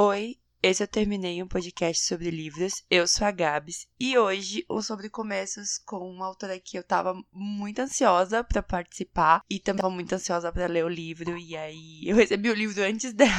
Oi, esse eu terminei um podcast sobre livros. Eu sou a Gabs e hoje um sobre começos com uma autora que eu tava muito ansiosa para participar e também tava muito ansiosa para ler o livro e aí eu recebi o livro antes dela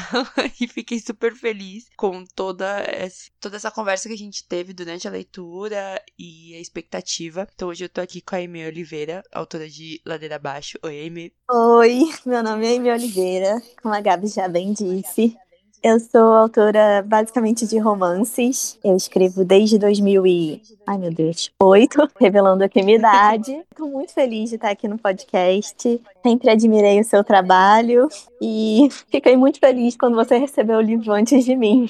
e fiquei super feliz com toda essa, toda essa conversa que a gente teve durante a leitura e a expectativa. Então hoje eu tô aqui com a Amy Oliveira, autora de Ladeira Abaixo. Oi, Amy. Oi, meu nome é Amy Oliveira, como a Gabs já bem disse. Eu sou autora basicamente de romances. Eu escrevo desde 2000 e... Ai, meu Deus. Revelando aqui minha idade. Estou muito feliz de estar aqui no podcast. Sempre admirei o seu trabalho e fiquei muito feliz quando você recebeu o livro antes de mim.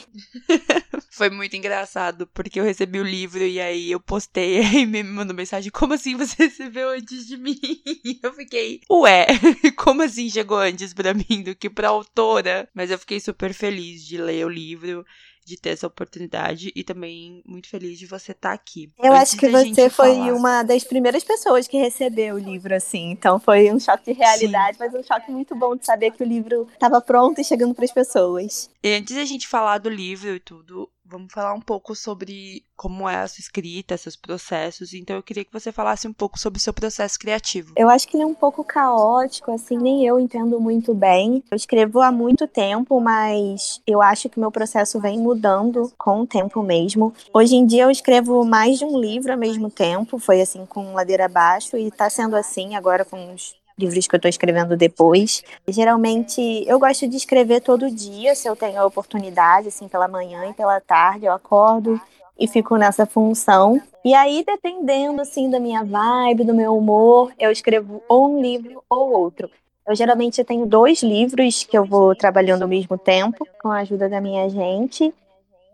Foi muito engraçado, porque eu recebi o livro e aí eu postei e me mandou mensagem: Como assim você recebeu antes de mim? E eu fiquei, ué, como assim chegou antes pra mim do que pra autora? Mas eu fiquei super feliz de ler o livro de ter essa oportunidade e também muito feliz de você estar tá aqui. Eu Antes acho que você foi falar... uma das primeiras pessoas que recebeu o livro, assim. Então foi um choque de realidade, Sim. mas um choque muito bom de saber que o livro estava pronto e chegando para as pessoas. E antes da gente falar do livro e tudo, vamos falar um pouco sobre como é a sua escrita, seus processos. Então eu queria que você falasse um pouco sobre o seu processo criativo. Eu acho que ele é um pouco caótico, assim, nem eu entendo muito bem. Eu escrevo há muito tempo, mas eu acho que meu processo vem mudando com o tempo mesmo. Hoje em dia eu escrevo mais de um livro ao mesmo tempo, foi assim com Ladeira Abaixo e tá sendo assim agora com os livros que eu estou escrevendo depois. Geralmente eu gosto de escrever todo dia, se eu tenho a oportunidade, assim, pela manhã e pela tarde, eu acordo e fico nessa função. E aí, dependendo, assim, da minha vibe, do meu humor, eu escrevo ou um livro ou outro. Eu geralmente tenho dois livros que eu vou trabalhando ao mesmo tempo, com a ajuda da minha gente.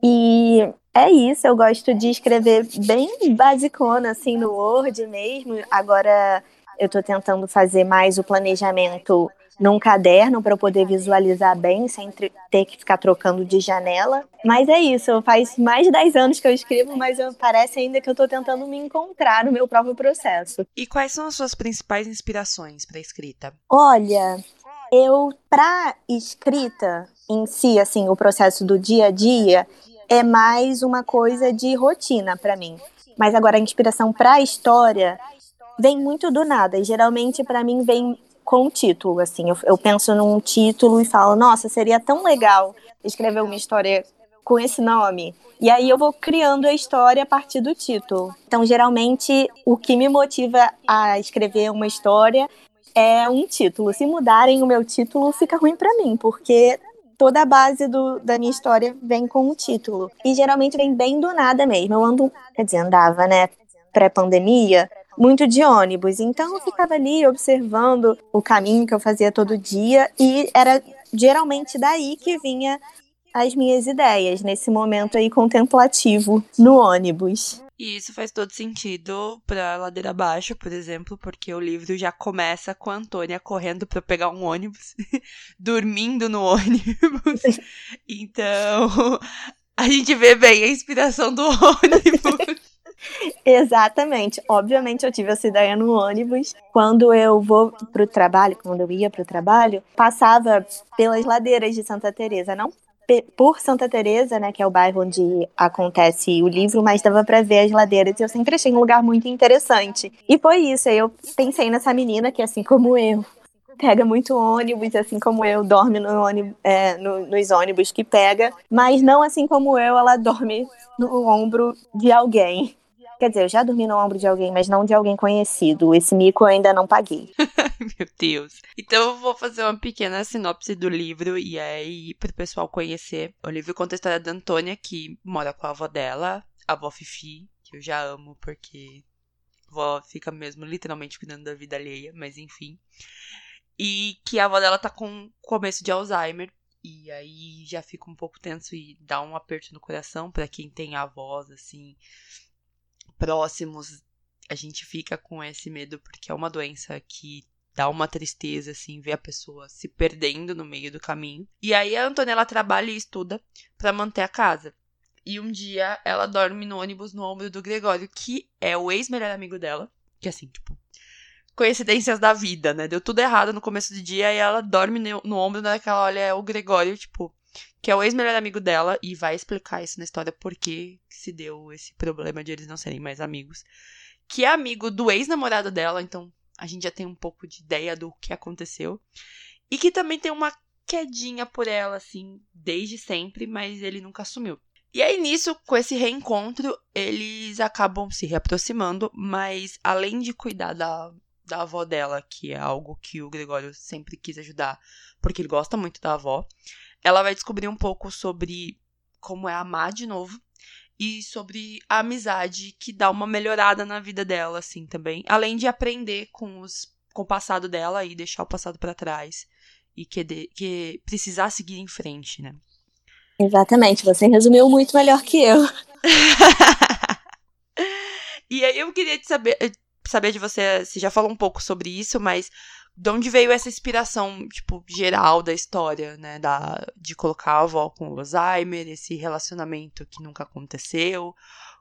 E é isso, eu gosto de escrever bem basicona, assim, no Word mesmo. Agora, eu estou tentando fazer mais o planejamento num caderno para eu poder visualizar bem, sem ter que ficar trocando de janela. Mas é isso, faz mais de 10 anos que eu escrevo, mas eu, parece ainda que eu estou tentando me encontrar no meu próprio processo. E quais são as suas principais inspirações para escrita? Olha, eu para escrita em si, assim, o processo do dia a dia é mais uma coisa de rotina para mim. Mas agora a inspiração para a história vem muito do nada. E geralmente, para mim, vem com o título. Assim, eu, eu penso num título e falo, nossa, seria tão legal escrever uma história com esse nome. E aí eu vou criando a história a partir do título. Então, geralmente, o que me motiva a escrever uma história é um título. Se mudarem o meu título, fica ruim para mim, porque toda a base do, da minha história vem com o título. E geralmente vem bem do nada mesmo. Eu ando, quer dizer, andava, né, pré-pandemia, muito de ônibus. Então eu ficava ali observando o caminho que eu fazia todo dia e era geralmente daí que vinha as minhas ideias, nesse momento aí contemplativo no ônibus. E isso faz todo sentido pra Ladeira Abaixo, por exemplo, porque o livro já começa com a Antônia correndo para pegar um ônibus, dormindo no ônibus. Então, a gente vê bem a inspiração do ônibus. Exatamente. Obviamente eu tive essa ideia no ônibus. Quando eu vou pro trabalho, quando eu ia pro trabalho, passava pelas ladeiras de Santa Teresa, não por Santa Teresa, né, que é o bairro onde acontece o livro, mas dava para ver as ladeiras e eu sempre achei um lugar muito interessante. E foi isso, aí eu pensei nessa menina que assim como eu, pega muito ônibus, assim como eu, dorme no ônibus, é, no, nos ônibus que pega, mas não assim como eu, ela dorme no ombro de alguém. Quer dizer, eu já dormi no ombro de alguém, mas não de alguém conhecido. Esse mico eu ainda não paguei. Meu Deus. Então eu vou fazer uma pequena sinopse do livro e aí pro pessoal conhecer. O livro conta a história da Antônia, que mora com a avó dela, a avó Fifi, que eu já amo porque a avó fica mesmo literalmente cuidando da vida alheia, mas enfim. E que a avó dela tá com começo de Alzheimer. E aí já fica um pouco tenso e dá um aperto no coração para quem tem avós, assim, próximos, a gente fica com esse medo porque é uma doença que dá uma tristeza, assim, ver a pessoa se perdendo no meio do caminho. E aí a Antonella trabalha e estuda para manter a casa. E um dia ela dorme no ônibus no ombro do Gregório, que é o ex-melhor amigo dela. Que assim, tipo, coincidências da vida, né? Deu tudo errado no começo do dia e ela dorme no, no ombro, naquela olha é o Gregório, tipo, que é o ex-melhor amigo dela, e vai explicar isso na história porque se deu esse problema de eles não serem mais amigos. Que é amigo do ex-namorado dela, então a gente já tem um pouco de ideia do que aconteceu. E que também tem uma quedinha por ela, assim, desde sempre, mas ele nunca assumiu. E aí, nisso, com esse reencontro, eles acabam se reaproximando, mas além de cuidar da, da avó dela, que é algo que o Gregório sempre quis ajudar, porque ele gosta muito da avó, ela vai descobrir um pouco sobre como é amar de novo e sobre a amizade que dá uma melhorada na vida dela, assim, também. Além de aprender com, os, com o passado dela e deixar o passado para trás e que, de, que precisar seguir em frente, né? Exatamente, você resumiu muito melhor que eu. e aí eu queria te saber, saber de você, você já falou um pouco sobre isso, mas de onde veio essa inspiração, tipo, geral da história, né? Da, de colocar a avó com o Alzheimer, esse relacionamento que nunca aconteceu.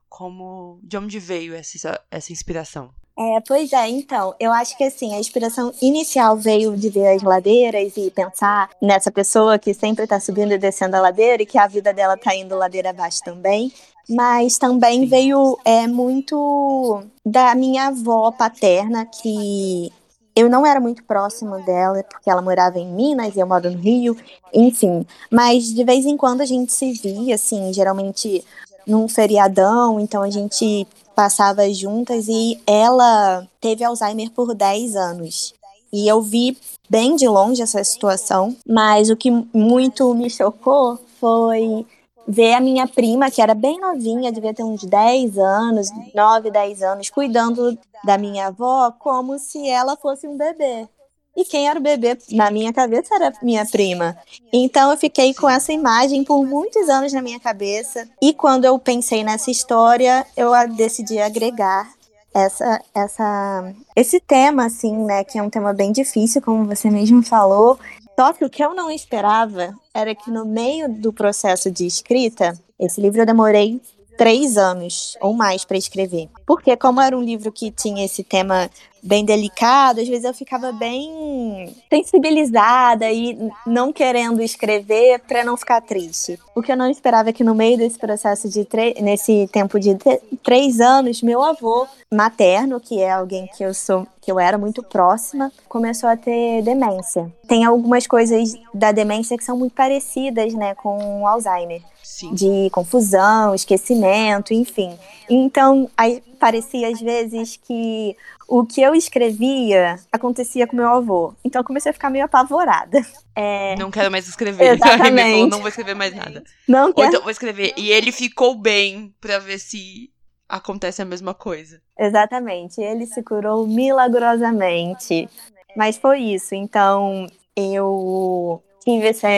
Como. De onde veio essa, essa inspiração? É, pois é, então, eu acho que assim, a inspiração inicial veio de ver as ladeiras e pensar nessa pessoa que sempre tá subindo e descendo a ladeira e que a vida dela tá indo ladeira abaixo também. Mas também Sim. veio é, muito da minha avó paterna, que eu não era muito próxima dela, porque ela morava em Minas e eu moro no Rio, enfim. Mas de vez em quando a gente se via, assim, geralmente num feriadão, então a gente passava juntas e ela teve Alzheimer por 10 anos. E eu vi bem de longe essa situação, mas o que muito me chocou foi ver a minha prima, que era bem novinha, devia ter uns 10 anos, 9, 10 anos, cuidando da minha avó como se ela fosse um bebê. E quem era o bebê na minha cabeça era minha prima. Então eu fiquei com essa imagem por muitos anos na minha cabeça. E quando eu pensei nessa história, eu decidi agregar essa, essa, esse tema, assim, né, que é um tema bem difícil, como você mesmo falou. Só que o que eu não esperava era que no meio do processo de escrita, esse livro eu demorei três anos ou mais para escrever. Porque como era um livro que tinha esse tema bem delicado, às vezes eu ficava bem sensibilizada e não querendo escrever para não ficar triste. O que eu não esperava é que no meio desse processo de nesse tempo de três anos, meu avô materno, que é alguém que eu sou que eu era muito próxima, começou a ter demência. Tem algumas coisas da demência que são muito parecidas, né, com o Alzheimer. Sim. De confusão, esquecimento, enfim. Então, aí, parecia às vezes que o que eu escrevia acontecia com meu avô. Então eu comecei a ficar meio apavorada. É... Não quero mais escrever. Exatamente. falou, não vou escrever mais nada. Não quero... Ou então vou escrever. E ele ficou bem pra ver se acontece a mesma coisa. Exatamente. Ele se curou milagrosamente. Mas foi isso. Então eu tive essa,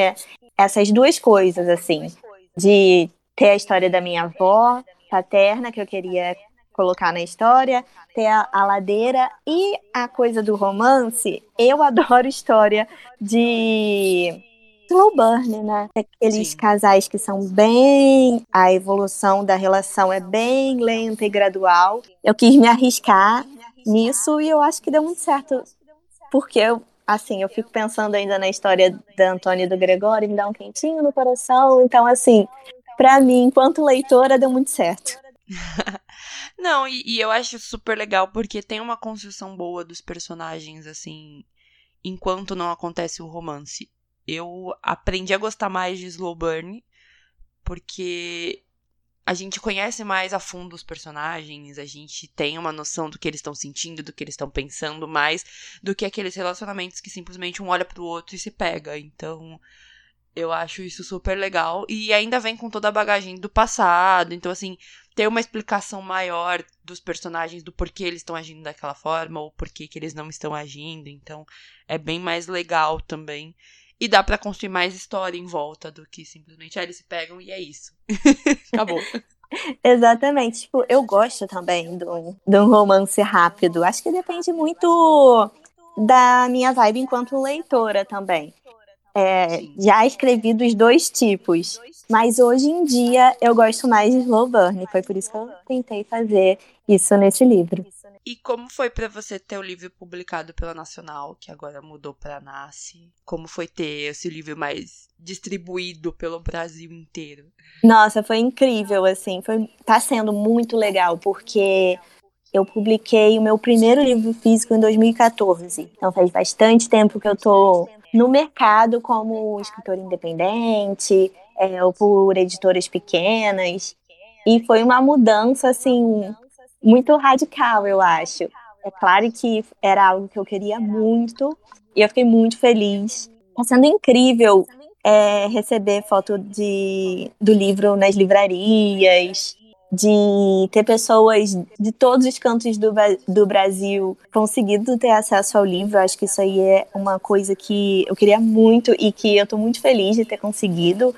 essas duas coisas, assim. De ter a história da minha avó paterna, que eu queria colocar na história, ter a, a, ladeira e a coisa do romance. Eu adoro história de slow burn, né? Aqueles Sim. casais que são bem. A evolução da relação é bem lenta e gradual. Eu quis me arriscar nisso e eu acho que deu muito certo. Porque eu, assim, eu fico pensando ainda na história da Antônia e do Gregório, me dá um quentinho no coração. Então, assim, para mim, enquanto leitora, deu muito certo. Não, e, e, eu acho super legal porque tem uma construção boa dos personagens, assim, enquanto não acontece o romance. Eu aprendi a gostar mais de Slow Burn porque a gente conhece mais a fundo os personagens, a gente tem uma noção do que eles estão sentindo, do que eles estão pensando, mais do que aqueles relacionamentos que simplesmente um olha pro outro e se pega. Então, eu acho isso super legal. E ainda vem com toda a bagagem do passado. Então, assim, ter uma explicação maior dos personagens do porquê eles estão agindo daquela forma ou porquê que eles não estão agindo. Então, é bem mais legal também. E dá para construir mais história em volta do que simplesmente ah, eles se pegam e é isso. Acabou. Exatamente. Tipo, eu gosto também de um romance rápido. Acho que depende muito da minha vibe enquanto leitora também. É, já escrevi dos dois tipos. Mas hoje em dia eu gosto mais de slow burn. Foi por isso que eu tentei fazer isso nesse livro. E como foi para você ter o livro publicado pela Nacional, que agora mudou para Nasce? Como foi ter esse livro mais distribuído pelo Brasil inteiro? Nossa, foi incrível, assim, foi tá sendo muito legal porque eu publiquei o meu primeiro livro físico em 2014. Então faz bastante tempo que eu tô no mercado como escritor independente, é, ou por editoras pequenas. E foi uma mudança, assim, muito radical, eu acho. É claro que era algo que eu queria muito e eu fiquei muito feliz. Está sendo incrível é, receber foto de, do livro nas livrarias, de ter pessoas de todos os cantos do, do Brasil conseguindo ter acesso ao livro. Acho que isso aí é uma coisa que eu queria muito e que eu estou muito feliz de ter conseguido.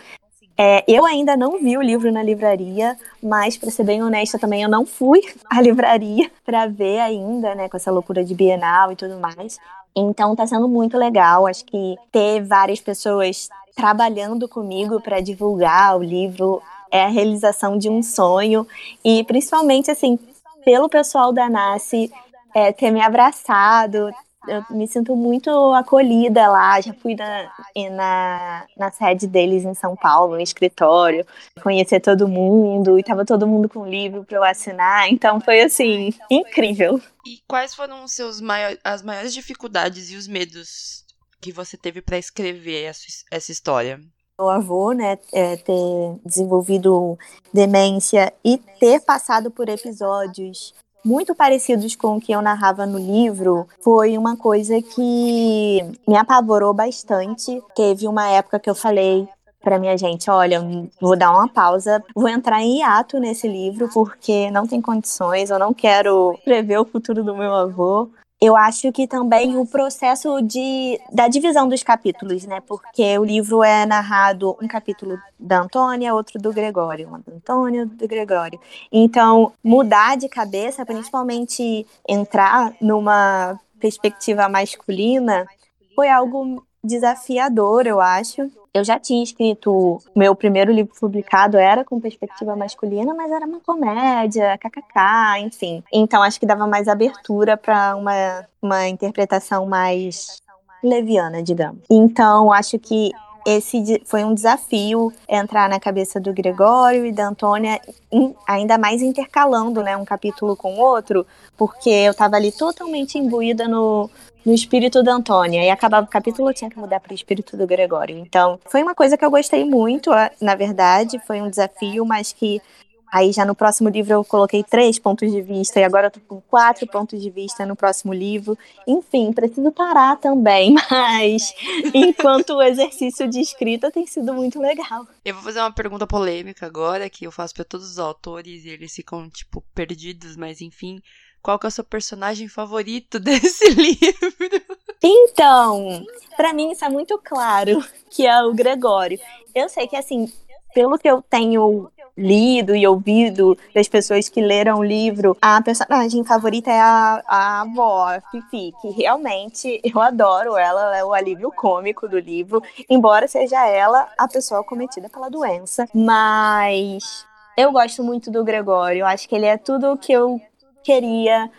É, eu ainda não vi o livro na livraria, mas para ser bem honesta também eu não fui à livraria para ver ainda, né, com essa loucura de Bienal e tudo mais. Então tá sendo muito legal, acho que ter várias pessoas trabalhando comigo para divulgar o livro é a realização de um sonho e principalmente assim, pelo pessoal da NASCE é, ter me abraçado, eu me sinto muito acolhida lá. Já fui na, na, na sede deles em São Paulo, no escritório, conhecer todo mundo, e tava todo mundo com livro para eu assinar. Então foi assim, incrível. E quais foram os seus as maiores dificuldades e os medos que você teve para escrever essa, essa história? Meu avô, né, é, ter desenvolvido demência e ter passado por episódios muito parecidos com o que eu narrava no livro, foi uma coisa que me apavorou bastante. Teve uma época que eu falei para minha gente, olha, vou dar uma pausa, vou entrar em hiato nesse livro porque não tem condições, eu não quero prever o futuro do meu avô. Eu acho que também o processo de, da divisão dos capítulos, né? Porque o livro é narrado um capítulo da Antônia, outro do Gregório, um do Antônio, do Gregório. Então, mudar de cabeça, principalmente entrar numa perspectiva masculina, foi algo desafiador, eu acho. Eu já tinha escrito, meu primeiro livro publicado era com perspectiva masculina, mas era uma comédia, kkk, enfim. Então acho que dava mais abertura para uma, uma interpretação mais leviana, digamos. Então acho que esse foi um desafio entrar na cabeça do Gregório e da Antônia, ainda mais intercalando, né, um capítulo com o outro, porque eu estava ali totalmente imbuída no, no espírito da Antônia. E acabava o capítulo, eu tinha que mudar para o espírito do Gregório. Então, foi uma coisa que eu gostei muito, na verdade, foi um desafio, mas que Aí já no próximo livro eu coloquei três pontos de vista e agora eu tô com quatro pontos de vista no próximo livro. Enfim, preciso parar também, mas enquanto o exercício de escrita tem sido muito legal. Eu vou fazer uma pergunta polêmica agora que eu faço para todos os autores e eles ficam tipo perdidos, mas enfim, qual que é o seu personagem favorito desse livro? Então, para mim isso é muito claro, que é o Gregório. Eu sei que assim, pelo que eu tenho lido e ouvido das pessoas que leram o livro, a personagem favorita é a, a avó, a Fifi, que realmente eu adoro ela, ela é o alívio cômico do livro, embora seja ela a pessoa cometida pela doença. Mas eu gosto muito do Gregório, acho que ele é tudo o que eu queria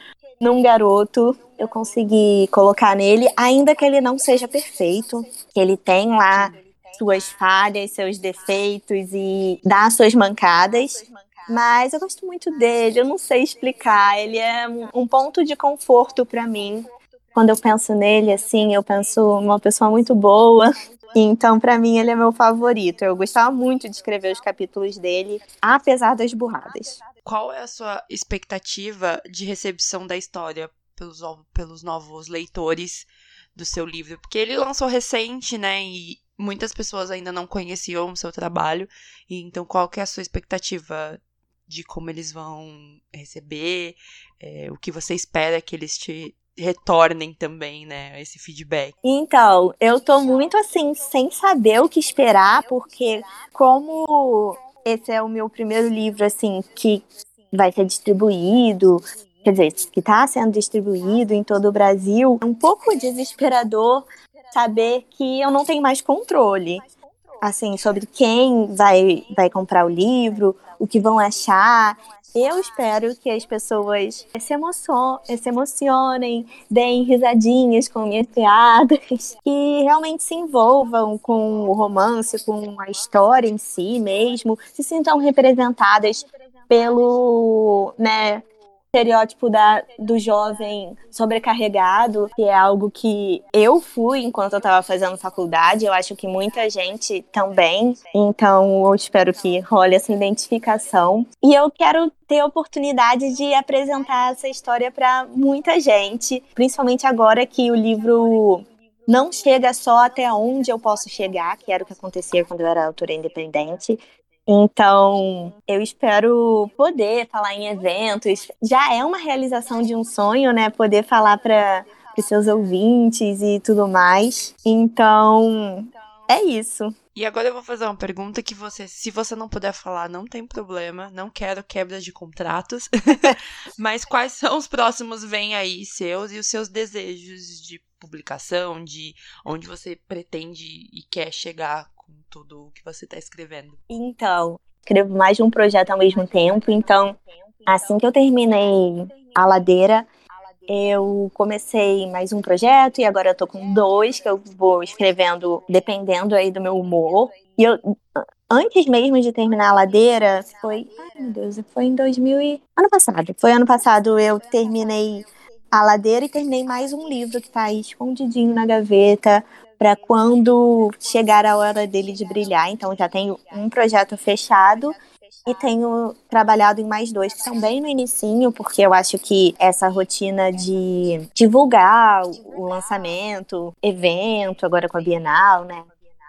num garoto, eu consegui colocar nele, ainda que ele não seja perfeito, que ele tem lá suas falhas, seus defeitos e dá suas mancadas. Mas eu gosto muito dele, eu não sei explicar. Ele é um ponto de conforto para mim. Quando eu penso nele, assim, eu penso uma pessoa muito boa. Então, para mim, ele é meu favorito. Eu gostava muito de escrever os capítulos dele, apesar das burradas qual é a sua expectativa de recepção da história pelos, pelos novos leitores do seu livro? Porque ele lançou recente, né? E muitas pessoas ainda não conheciam o seu trabalho. E então, qual que é a sua expectativa de como eles vão receber? É, o que você espera que eles te retornem também, né, esse feedback. Então, eu tô muito assim, sem saber o que esperar, porque como esse é o meu primeiro livro, assim, que vai ser distribuído, quer dizer, que está sendo distribuído em todo o Brasil. É um pouco desesperador saber que eu não tenho mais controle, assim, sobre quem vai, vai comprar o livro, o que vão achar. Eu espero que as pessoas se, se emocionem, deem risadinhas com minhas piadas, e realmente se envolvam com o romance, com a história em si mesmo, se sintam representadas pelo, né, estereótipo da, do jovem sobrecarregado, que é algo que eu fui enquanto eu estava fazendo faculdade, eu acho que muita gente também, então eu espero que role essa identificação. E eu quero ter a oportunidade de apresentar essa história para muita gente, principalmente agora que o livro não chega só até onde eu posso chegar, que era o que acontecia quando eu era autora independente. Então, eu espero poder falar em eventos. Já é uma realização de um sonho, né? Poder falar para os seus ouvintes e tudo mais. Então, é isso. E agora eu vou fazer uma pergunta que você, se você não puder falar, não tem problema, não quero quebra de contratos. Mas quais são os próximos vem aí seus e os seus desejos de publicação, de onde você pretende e quer chegar tudo o que você está escrevendo? Então, escrevo mais de um projeto ao mesmo tempo. Então, assim que eu terminei a ladeira, eu comecei mais um projeto e agora eu tô com dois que eu vou escrevendo dependendo aí do meu humor. E eu antes mesmo de terminar a ladeira, foi, ai meu Deus, foi em 2000 e ano passado. Foi ano passado eu terminei a ladeira e terminei mais um livro que tá aí escondidinho na gaveta, para quando chegar a hora dele de brilhar. Então já tenho um projeto fechado e tenho trabalhado em mais dois que estão bem no inicinho, porque eu acho que essa rotina de divulgar o lançamento, evento, agora com a Bienal, né?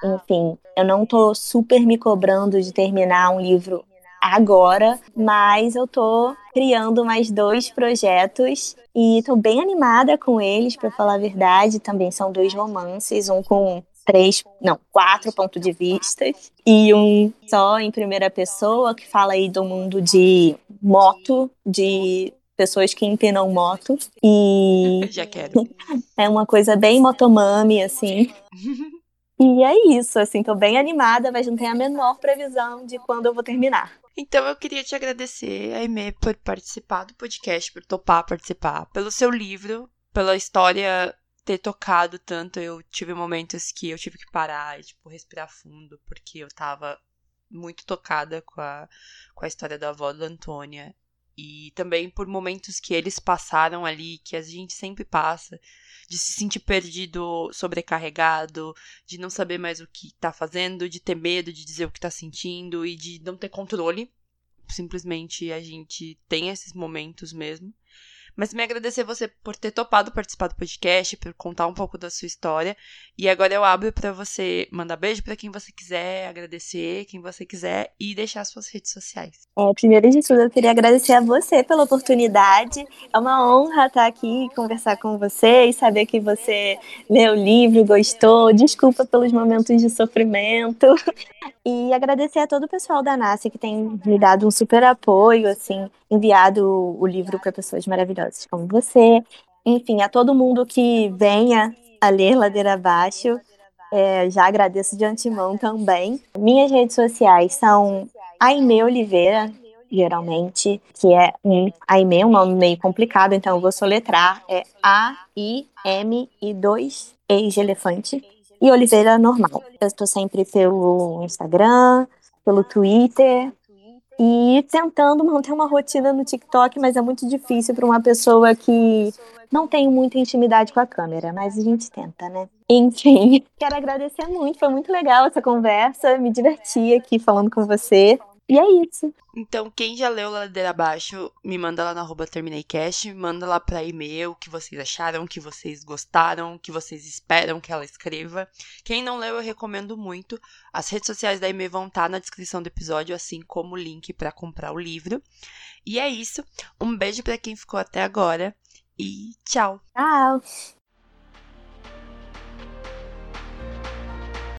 Enfim, eu não tô super me cobrando de terminar um livro agora, mas eu tô criando mais dois projetos e tô bem animada com eles, para falar a verdade. Também são dois romances, um com três, não, quatro pontos de vista e um só em primeira pessoa que fala aí do mundo de moto, de pessoas que empinam moto e já quero. É uma coisa bem motomami assim. E é isso, assim, tô bem animada, mas não tenho a menor previsão de quando eu vou terminar. Então eu queria te agradecer, Aimee, por participar do podcast, por topar participar, pelo seu livro, pela história ter tocado tanto. Eu tive momentos que eu tive que parar e, tipo, respirar fundo, porque eu tava muito tocada com a, com a história da avó da Antônia. E também por momentos que eles passaram ali, que a gente sempre passa, de se sentir perdido, sobrecarregado, de não saber mais o que tá fazendo, de ter medo de dizer o que tá sentindo e de não ter controle. Simplesmente a gente tem esses momentos mesmo. Mas me agradecer você por ter topado participar do podcast, por contar um pouco da sua história. E agora eu abro para você mandar beijo para quem você quiser, agradecer quem você quiser e deixar suas redes sociais. É, primeiro de tudo, eu queria agradecer a você pela oportunidade. É uma honra estar aqui e conversar com você e saber que você leu o livro, gostou. Desculpa pelos momentos de sofrimento. E agradecer a todo o pessoal da NASA que tem me dado um super apoio, assim, enviado o livro para pessoas maravilhosas como você. Enfim, a todo mundo que venha a ler Ladeira Abaixo. É, já agradeço de antemão também. Minhas redes sociais são Aime Oliveira, geralmente, que é um Aime, um nome meio complicado, então eu vou soletrar. É A-I-M e 2 E de elefante e Oliveira normal. Eu estou sempre pelo Instagram, pelo Twitter e tentando manter uma rotina no TikTok, mas é muito difícil para uma pessoa que não tem muita intimidade com a câmera, mas a gente tenta, né? Enfim, quero agradecer muito, foi muito legal essa conversa, me diverti aqui falando com você. E é isso. Então, quem já leu Ladeira Abaixo, me manda lá no arroba TermineiCast, manda lá pra e-mail o que vocês acharam, o que vocês gostaram, o que vocês esperam que ela escreva. Quem não leu, eu recomendo muito. As redes sociais da e-mail vão estar tá na descrição do episódio, assim como o link para comprar o livro. E é isso. Um beijo para quem ficou até agora e tchau. Tchau.